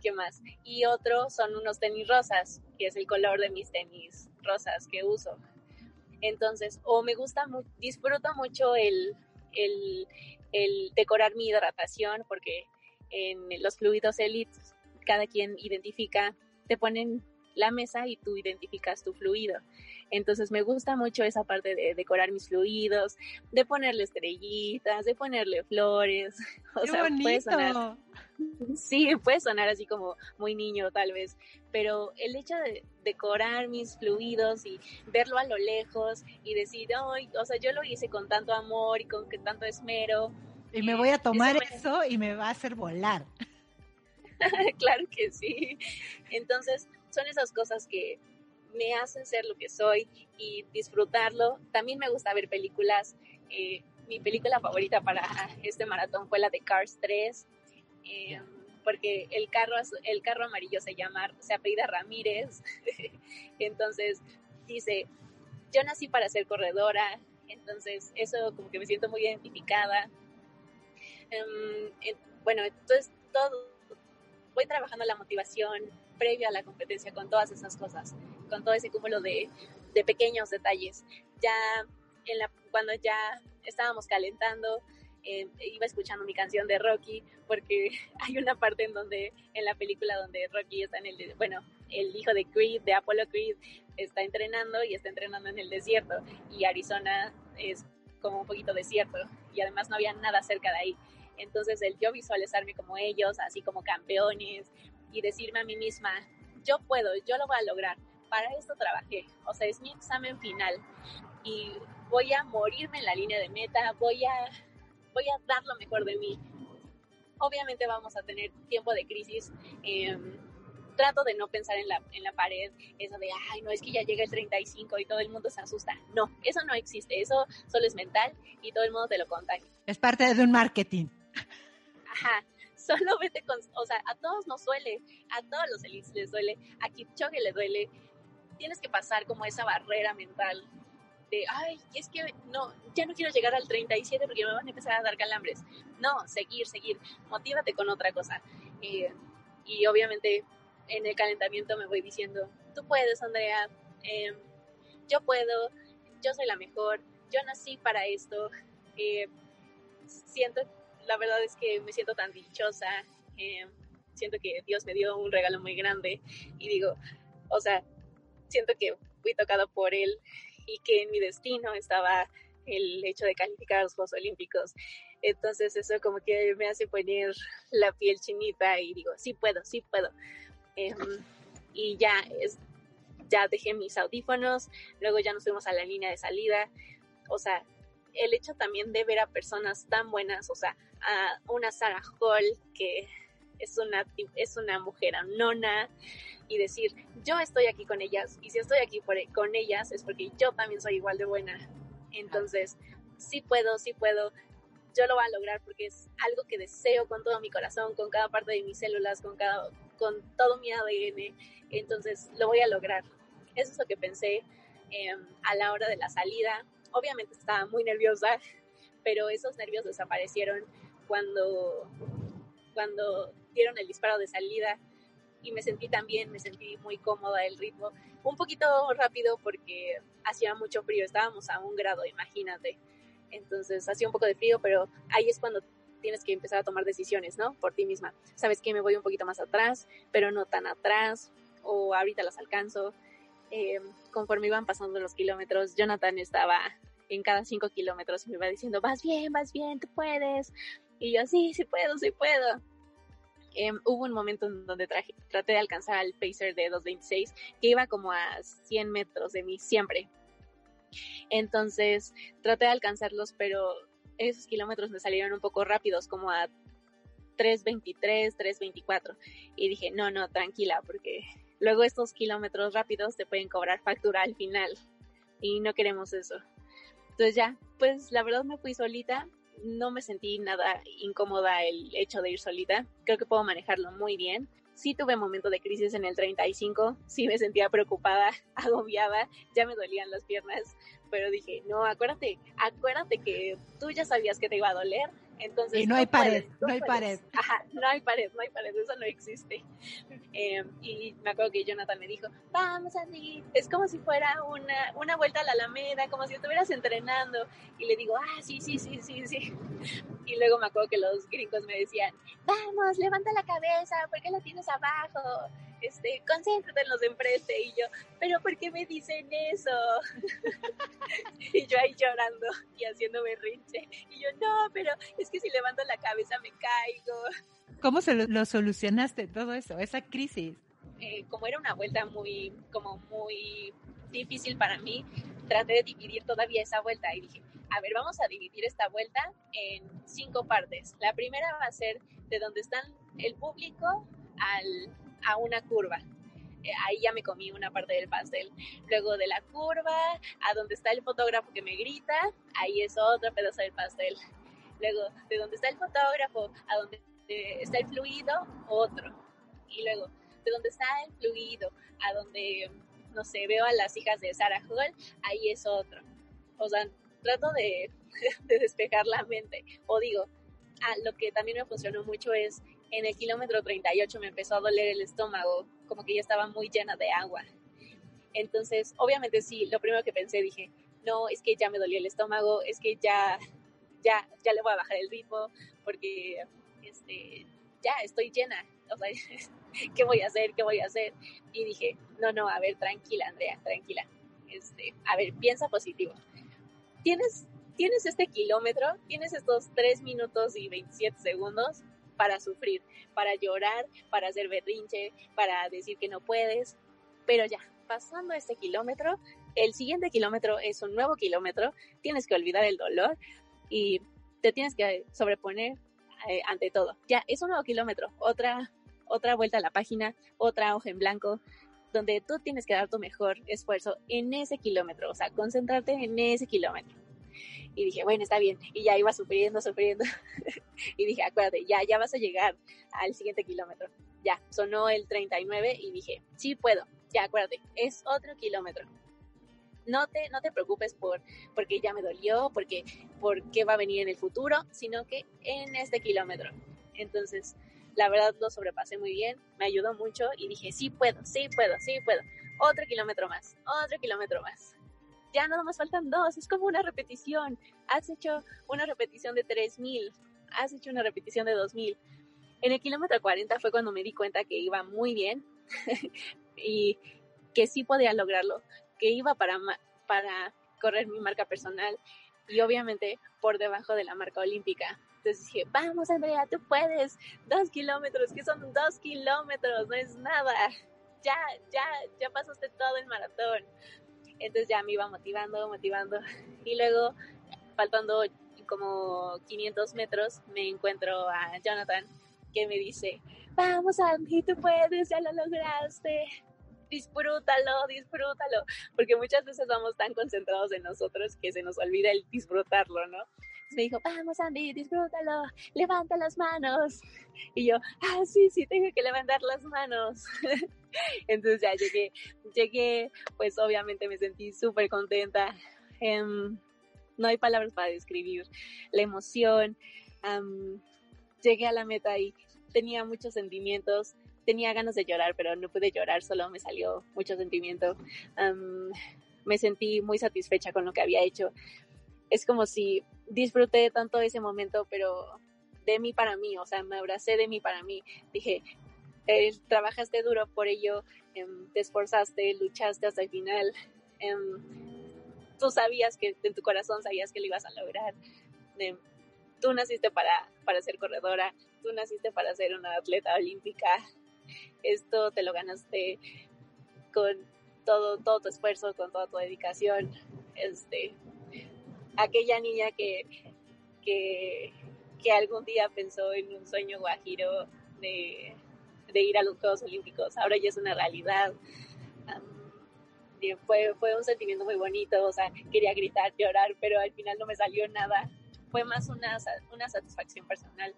¿Qué más? Y otro son unos tenis rosas, que es el color de mis tenis rosas que uso. Entonces, o me gusta, disfruto mucho el, el, el decorar mi hidratación, porque en los fluidos Elite cada quien identifica, te ponen la mesa y tú identificas tu fluido. Entonces me gusta mucho esa parte de decorar mis fluidos, de ponerle estrellitas, de ponerle flores. O sea, puede sonar. Sí, puede sonar así como muy niño tal vez, pero el hecho de decorar mis fluidos y verlo a lo lejos y decir, ay, o sea, yo lo hice con tanto amor y con tanto esmero. Y me voy a tomar eso y me va a hacer volar. claro que sí. Entonces, son esas cosas que me hacen ser lo que soy y disfrutarlo. También me gusta ver películas. Eh, mi película favorita para este maratón fue la de Cars 3, eh, porque el carro, el carro amarillo se llama, se apellida Ramírez. entonces dice, yo nací para ser corredora, entonces eso como que me siento muy identificada. Em, bueno, entonces todo, voy trabajando la motivación, previo a la competencia con todas esas cosas, con todo ese cúmulo de, pequeños detalles. Ya cuando ya estábamos calentando, eh, iba escuchando mi canción de Rocky, porque hay una parte en donde, en la película donde Rocky está en el, bueno, el hijo de Creed, de Apollo Creed, está entrenando y está entrenando en el desierto, y Arizona es como un poquito desierto, y además no había nada cerca de ahí. Entonces el yo visualizarme como ellos, así como campeones, y decirme a mí misma, yo puedo, yo lo voy a lograr, para esto trabajé, o sea, es mi examen final y voy a morirme en la línea de meta, voy a, voy a dar lo mejor de mí. Obviamente vamos a tener tiempo de crisis. Em, trato de no pensar en la, en la pared, eso de, ay, no, es que ya llega el 35 y todo el mundo se asusta. No, eso no existe, eso solo es mental y todo el mundo te lo contagia. Es parte de un marketing. Ajá, solo vete con, o sea, a todos nos duele, a todos los elites les duele, a Kipchoge le duele, tienes que pasar como esa barrera mental de, ay, es que no, ya no quiero llegar al 37 porque me van a empezar a dar calambres. No, seguir, seguir, motívate con otra cosa. Eh, y obviamente en el calentamiento me voy diciendo, tú puedes, Andrea, em, yo puedo, yo soy la mejor, yo nací para esto. Eh, siento la verdad es que me siento tan dichosa, siento que Dios me dio un regalo muy grande y digo, o sea, siento que fui tocado por Él y que en mi destino estaba el hecho de calificar a los Juegos Olímpicos. Entonces eso como que me hace poner la piel chinita y digo, sí puedo, sí puedo. Em, y ya, es, ya dejé mis audífonos, luego ya nos fuimos a la línea de salida. O sea, el hecho también de ver a personas tan buenas, o sea, a una Sarah Hall que es una, es una mujer anona y decir, yo estoy aquí con ellas y si estoy aquí por, con ellas es porque yo también soy igual de buena. Entonces, sí puedo, sí puedo, yo lo voy a lograr porque es algo que deseo con todo mi corazón, con cada parte de mis células, con, cada, con todo mi ADN. Entonces, lo voy a lograr. Eso es lo que pensé em, a la hora de la salida. Obviamente estaba muy nerviosa, pero esos nervios desaparecieron cuando, cuando dieron el disparo de salida y me sentí también, me sentí muy cómoda el ritmo, un poquito rápido porque hacía mucho frío, estábamos a un grado, imagínate. Entonces hacía un poco de frío, pero ahí es cuando tienes que empezar a tomar decisiones, ¿no? Por ti misma. Sabes que me voy un poquito más atrás, pero no tan atrás, o ahorita las alcanzo. Eh, conforme iban pasando los kilómetros, Jonathan estaba en cada cinco kilómetros y me iba diciendo, vas bien, vas bien, tú puedes. Y yo, sí, sí puedo, sí puedo. Em, hubo un momento en donde traté de alcanzar al pacer de 226, que iba como a 100 metros de mí siempre. Entonces traté de alcanzarlos, pero esos kilómetros me salieron un poco rápidos, como a 3.23, 3.24. Y dije, no, no, tranquila, porque luego estos kilómetros rápidos te pueden cobrar factura al final. Y no queremos eso. Entonces ya, pues la verdad me fui solita, no me sentí nada incómoda el hecho de ir solita, creo que puedo manejarlo muy bien. sí tuve momento de crisis en el 35, sí me sentía preocupada, agobiada, ya me dolían las piernas, pero dije, no, acuérdate, acuérdate que tú ya sabías que te iba a doler, entonces, y no hay pared, no hay pared. Ajá, no hay pared, no hay pared, eso no existe. Eh, y me acuerdo que Jonathan me dijo, vamos Andy, es como si fuera una, una vuelta a la Alameda, como si estuvieras entrenando. Y le digo, ah, sí, sí, sí, sí, sí. Y luego me acuerdo que los gringos me decían, vamos, levanta la cabeza, ¿por qué la tienes abajo? Este, concéntrate en los de enfrente. Y yo, pero ¿por qué me dicen eso? y yo ahí llorando y haciendo berrinche. Y yo, no, pero es que si levanto la cabeza me caigo. ¿Cómo se lo, solucionaste todo eso, esa crisis? Eh, como era una vuelta muy, como muy difícil para mí, traté de dividir todavía esa vuelta y dije, a ver, vamos a dividir esta vuelta en cinco partes. La primera va a ser de donde están el público al, a una curva. Eh, ahí ya me comí una parte del pastel. Luego de la curva a donde está el fotógrafo que me grita, ahí es otro pedazo del pastel. Luego de donde está el fotógrafo a donde está el fluido, otro. Y luego de donde está el fluido a donde, no sé, veo a las hijas de Sarah Hall, ahí es otro. O sea, trato de, de despejar la mente. O digo, ah, lo que también me funcionó mucho es en el kilómetro 38 me empezó a doler el estómago, como que ya estaba muy llena de agua. Entonces, obviamente sí, lo primero que pensé dije, no, es que ya me dolió el estómago, es que ya, ya, ya le voy a bajar el ritmo, porque este, ya estoy llena. O sea, ¿qué voy a hacer? ¿Qué voy a hacer? Y dije, no, no, a ver, tranquila, Andrea, tranquila. Este, a ver, piensa positivo. Tienes, tienes este kilómetro, tienes estos 3 minutos y 27 segundos para sufrir, para llorar, para hacer berrinche, para decir que no puedes, pero ya, pasando este kilómetro, el siguiente kilómetro es un nuevo kilómetro, tienes que olvidar el dolor y te tienes que sobreponer eh, ante todo. Ya, es un nuevo kilómetro, otra, otra vuelta a la página, otra hoja en blanco, donde tú tienes que dar tu mejor esfuerzo en ese kilómetro, o sea, concentrarte en ese kilómetro. Y dije, bueno, está bien. Y ya iba sufriendo, sufriendo. y dije, acuérdate, ya, ya vas a llegar al siguiente kilómetro. Ya, sonó el 39 y dije, sí puedo. Ya, acuérdate, es otro kilómetro. No te, no te preocupes por porque ya me dolió, porque por qué va a venir en el futuro, sino que en este kilómetro. Entonces, la verdad lo sobrepasé muy bien, me ayudó mucho y dije, sí puedo, sí puedo, sí puedo. Otro kilómetro más, otro kilómetro más ya nada más faltan dos, es como una repetición. Has hecho una repetición de 3000, has hecho una repetición de 2000. En el kilómetro 40 fue cuando me di cuenta que iba muy bien y que sí podía lograrlo, que iba para, para correr mi marca personal y obviamente por debajo de la marca olímpica. Entonces dije, vamos Andrea, tú puedes, dos kilómetros, que son dos kilómetros, no es nada. Ya, ya, ya pasaste todo el maratón. Entonces ya me iba motivando, motivando. Y luego, faltando como 500 metros, me encuentro a Jonathan que me dice, vamos Andy, tú puedes, ya lo lograste. Disfrútalo, disfrútalo, porque muchas veces vamos tan concentrados en nosotros que se nos olvida el disfrutarlo, ¿no? me dijo, vamos Andy, disfrútalo, levanta las manos. Y yo, ah, sí, sí, tengo que levantar las manos. Entonces ya llegué, llegué, pues obviamente me sentí súper contenta. Em, no hay palabras para describir la emoción. llegué a la meta y tenía muchos sentimientos. Tenía ganas de llorar, pero no pude llorar, solo me salió mucho sentimiento. me sentí muy satisfecha con lo que había hecho. Es como si disfruté tanto ese momento, pero de mí para mí, o sea, me abracé de mí para mí. Dije, eh, trabajaste duro por ello, em, te esforzaste, luchaste hasta el final. Em, tú sabías que en tu corazón sabías que lo ibas a lograr. Em, tú naciste para, para ser corredora, tú naciste para ser una atleta olímpica. Esto te lo ganaste con todo, todo tu esfuerzo, con toda tu dedicación. Este, aquella niña que, que, algún día pensó en un sueño guajiro de, ir a los Juegos Olímpicos, ahora ya es una realidad. fue, fue un sentimiento muy bonito, o sea, quería gritar, llorar, pero al final no me salió nada. Fue más una, una satisfacción personal.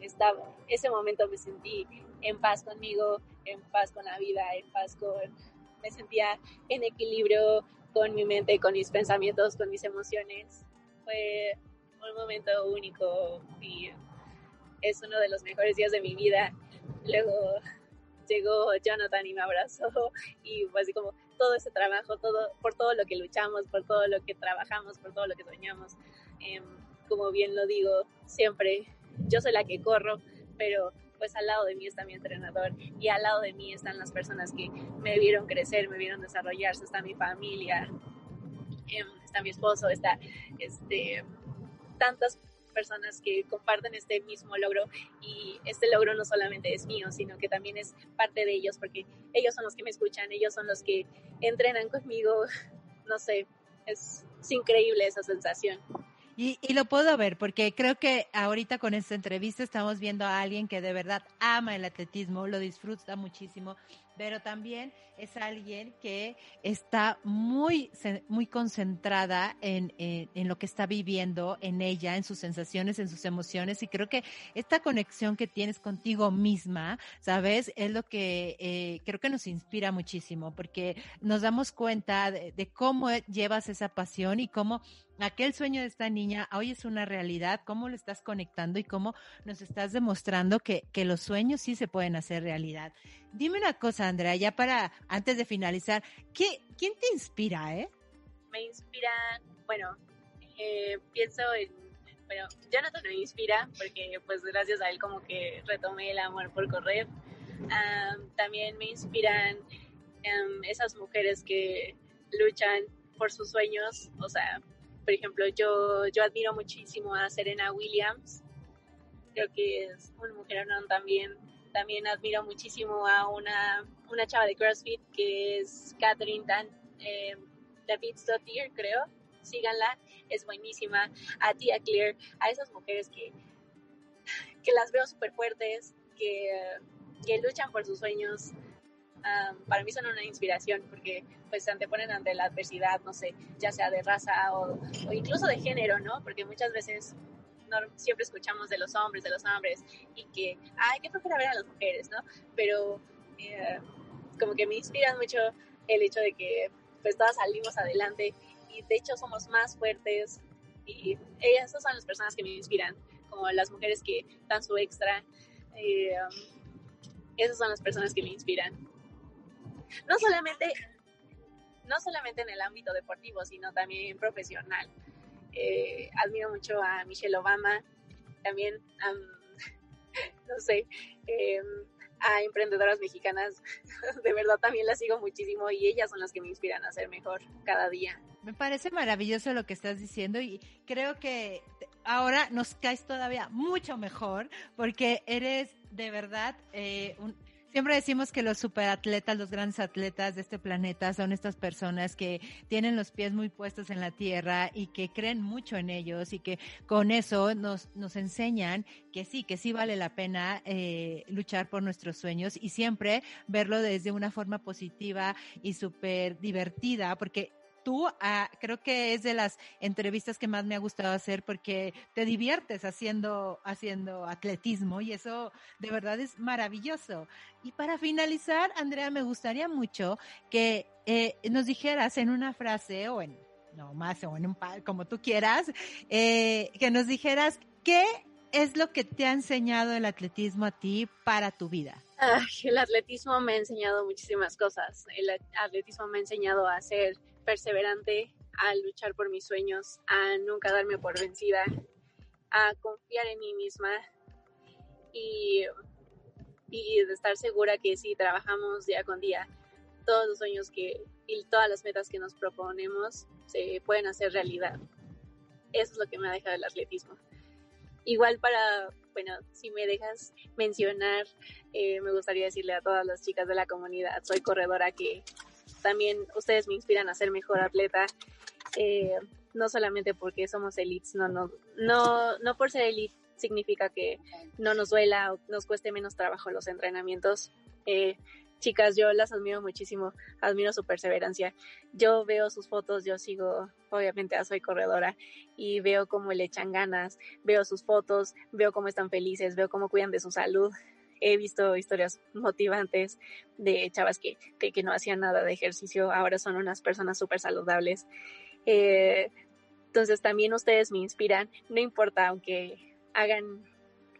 estaba, ese momento me sentí en paz conmigo, en paz con la vida, en paz con, me sentía en equilibrio con mi mente, con mis pensamientos, con mis emociones. Fue un momento único y es uno de los mejores días de mi vida. Luego llegó Jonathan y me abrazó y fue así como todo ese trabajo, todo, por todo lo que luchamos, por todo lo que trabajamos, por todo lo que soñamos. Em, como bien lo digo, siempre yo soy la que corro, pero pues al lado de mí está mi entrenador y al lado de mí están las personas que me vieron crecer, me vieron desarrollarse, está mi familia, em, está mi esposo, está este, tantas personas que comparten este mismo logro y este logro no solamente es mío, sino que también es parte de ellos porque ellos son los que me escuchan, ellos son los que entrenan conmigo, no sé, es increíble esa sensación. Y, y, lo puedo ver porque creo que ahorita con esta entrevista estamos viendo a alguien que de verdad ama el atletismo, lo disfruta muchísimo, pero también es alguien que está muy, muy concentrada en, en, lo que está viviendo, en ella, en sus sensaciones, en sus emociones. Y creo que esta conexión que tienes contigo misma, ¿sabes? Es lo que eh, creo que nos inspira muchísimo porque nos damos cuenta de, de cómo llevas esa pasión y cómo aquel sueño de esta niña hoy es una realidad, cómo lo estás conectando y cómo nos estás demostrando que, los sueños sí se pueden hacer realidad. Dime una cosa, Andrea, ya para, antes de finalizar, ¿qué, ¿quién te inspira, eh? Me inspira, bueno, eh, pienso en, bueno, Jonathan me inspira porque pues gracias a él como que retomé el amor por correr. también me inspiran um, esas mujeres que luchan por sus sueños, o sea, por ejemplo, yo, yo admiro muchísimo a Serena Williams, creo que es una mujer también. También admiro muchísimo a una, una chava de CrossFit que es Catherine Dan, eh, David creo. Síganla, es buenísima. A Tia Clear, a esas mujeres que, que las veo súper fuertes, que, que luchan por sus sueños, para mí son una inspiración porque pues se anteponen ante la adversidad, no sé, ya sea de raza o, incluso de género, ¿no? Porque muchas veces siempre escuchamos de los hombres, de los hombres y que, ay, qué flojera ver a las mujeres, ¿no? Pero eh, como que me inspiran mucho el hecho de que pues todas salimos adelante y de hecho somos más fuertes y ellas son las personas que me inspiran, como las mujeres que dan su extra. Eh, esas son las personas que me inspiran no solamente, no solamente en el ámbito deportivo, sino también profesional. Eh, admiro mucho a Michelle Obama, también, no sé, em, a emprendedoras mexicanas, de verdad también las sigo muchísimo y ellas son las que me inspiran a ser mejor cada día. Me parece maravilloso lo que estás diciendo y creo que ahora nos caes todavía mucho mejor porque eres de verdad eh, un, Siempre decimos que los superatletas, los grandes atletas de este planeta son estas personas que tienen los pies muy puestos en la tierra y que creen mucho en ellos y que con eso nos, nos enseñan que sí, que sí vale la pena eh, luchar por nuestros sueños y siempre verlo desde una forma positiva y súper divertida, porque ah, creo que es de las entrevistas que más me ha gustado hacer porque te diviertes haciendo, haciendo atletismo y eso de verdad es maravilloso. Y para finalizar, Andrea, me gustaría mucho que eh, nos dijeras en una frase o en, no más, o en un par, como tú quieras, eh, que nos dijeras qué es lo que te ha enseñado el atletismo a ti para tu vida. el atletismo me ha enseñado muchísimas cosas. El atletismo me ha enseñado a ser perseverante, a luchar por mis sueños, a nunca darme por vencida, a confiar en mí misma y, y de estar segura que si trabajamos día con día, todos los sueños que y todas las metas que nos proponemos se pueden hacer realidad. Eso es lo que me ha dejado el atletismo. Igual para, bueno, si me dejas mencionar, eh, me gustaría decirle a todas las chicas de la comunidad, soy corredora que también ustedes me inspiran a ser mejor atleta, eh, no solamente porque somos elites, no, no, no, no por ser elite significa que no nos duela o nos cueste menos trabajo los entrenamientos. Eh, chicas, yo las admiro muchísimo, admiro su perseverancia. Yo veo sus fotos, yo sigo, obviamente, a Soy Corredora y veo cómo le echan ganas, veo sus fotos, veo cómo están felices, veo cómo cuidan de su salud. He visto historias motivantes de chavas que, que, no hacían nada de ejercicio, ahora son unas personas súper saludables. Eh, entonces también ustedes me inspiran, no importa, aunque hagan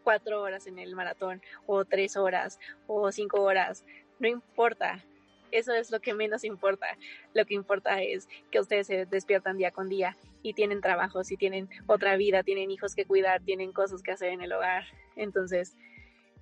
cuatro horas en el maratón o tres horas o cinco horas, no importa. Eso es lo que menos importa. Lo que importa es que ustedes se despiertan día con día y tienen trabajos y tienen otra vida, tienen hijos que cuidar, tienen cosas que hacer en el hogar. Entonces,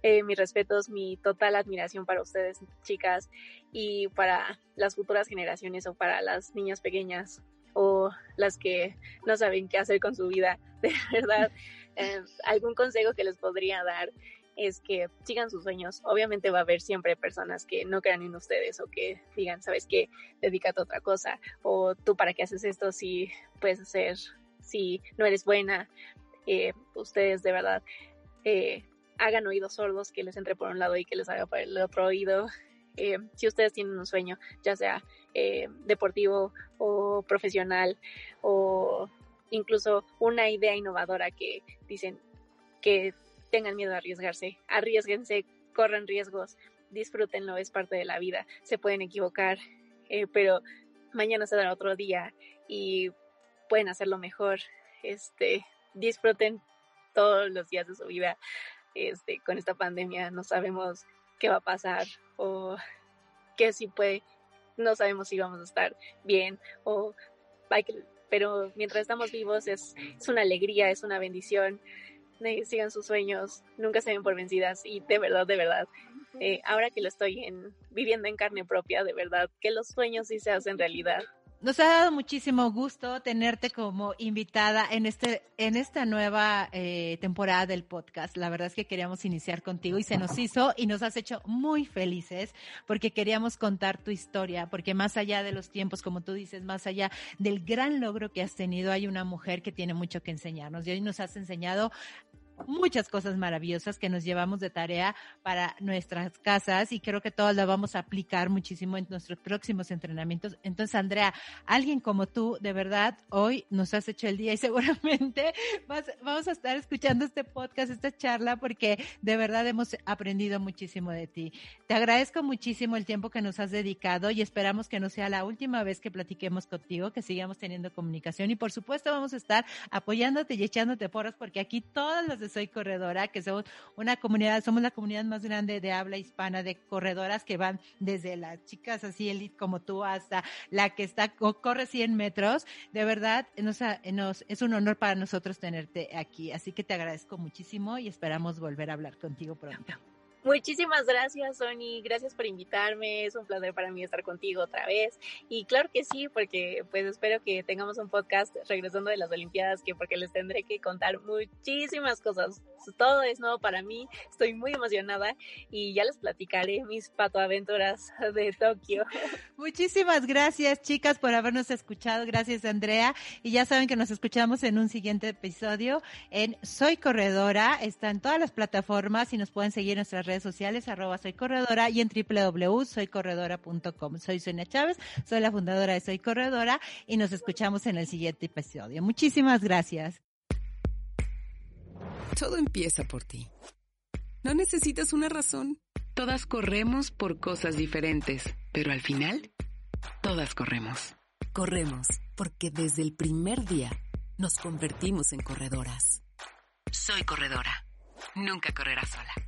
eh, mis respetos, mi total admiración para ustedes, chicas, y para las futuras generaciones o para las niñas pequeñas o las que no saben qué hacer con su vida. De verdad, eh, algún consejo que les podría dar es que sigan sus sueños. Obviamente va a haber siempre personas que no crean en ustedes o que digan, ¿sabes qué? Dedícate a otra cosa. O tú para qué haces esto si puedes hacer, si no eres buena. Eh, ustedes de verdad eh, hagan oídos sordos que les entre por un lado y que les haga por el otro oído. Eh, si ustedes tienen un sueño, ya sea deportivo o profesional o incluso una idea innovadora que dicen que tengan miedo a arriesgarse, arriesguense, corran riesgos, disfrútenlo, es parte de la vida, se pueden equivocar, eh, pero mañana será otro día y pueden hacerlo mejor, este, disfruten todos los días de su vida, este, con esta pandemia no sabemos qué va a pasar o qué si puede, no sabemos si vamos a estar bien o pero mientras estamos vivos es, es una alegría, es una bendición sigan sus sueños, nunca se ven por vencidas y de verdad, de verdad, eh, ahora que lo estoy en, viviendo en carne propia, de verdad, que los sueños sí se hacen realidad. Nos ha dado muchísimo gusto tenerte como invitada en este en esta nueva eh, temporada del podcast. La verdad es que queríamos iniciar contigo y se nos hizo y nos has hecho muy felices porque queríamos contar tu historia, porque más allá de los tiempos, como tú dices, más allá del gran logro que has tenido, hay una mujer que tiene mucho que enseñarnos y hoy nos has enseñado muchas cosas maravillosas que nos llevamos de tarea para nuestras casas y creo que todas las vamos a aplicar muchísimo en nuestros próximos entrenamientos. Entonces, Andrea, alguien como tú, de verdad, hoy nos has hecho el día y seguramente vamos a estar escuchando este podcast, esta charla, porque de verdad hemos aprendido muchísimo de ti. Te agradezco muchísimo el tiempo que nos has dedicado y esperamos que no sea la última vez que platiquemos contigo, que sigamos teniendo comunicación y por supuesto vamos a estar apoyándote y echándote porras porque aquí todas las soy Corredora, que somos una comunidad, somos la comunidad más grande de habla hispana de corredoras que van desde las chicas así elite como tú hasta la que está corre 100 metros. De verdad, nos, nos, es un honor para nosotros tenerte aquí. Así que te agradezco muchísimo y esperamos volver a hablar contigo pronto. Muchísimas gracias, Sony. Gracias por invitarme. Es un placer para mí estar contigo otra vez. Y claro que sí, porque pues espero que tengamos un podcast regresando de las Olimpiadas, que porque les tendré que contar muchísimas cosas. Todo es nuevo para mí. Estoy muy emocionada y ya les platicaré mis patoaventuras de Tokio. Muchísimas gracias, chicas, por habernos escuchado. Gracias, Andrea. Y ya saben que nos escuchamos en un siguiente episodio en Soy Corredora. Está en todas las plataformas y nos pueden seguir en nuestras redes sociales, arroba soy corredora y en www.soycorredora.com. Soy Sonia Chávez, soy la fundadora de Soy Corredora y nos escuchamos en el siguiente episodio. Muchísimas gracias. Todo empieza por ti. No necesitas una razón. Todas corremos por cosas diferentes, pero al final, todas corremos. Corremos porque desde el primer día nos convertimos en corredoras. Soy corredora. Nunca correrás sola.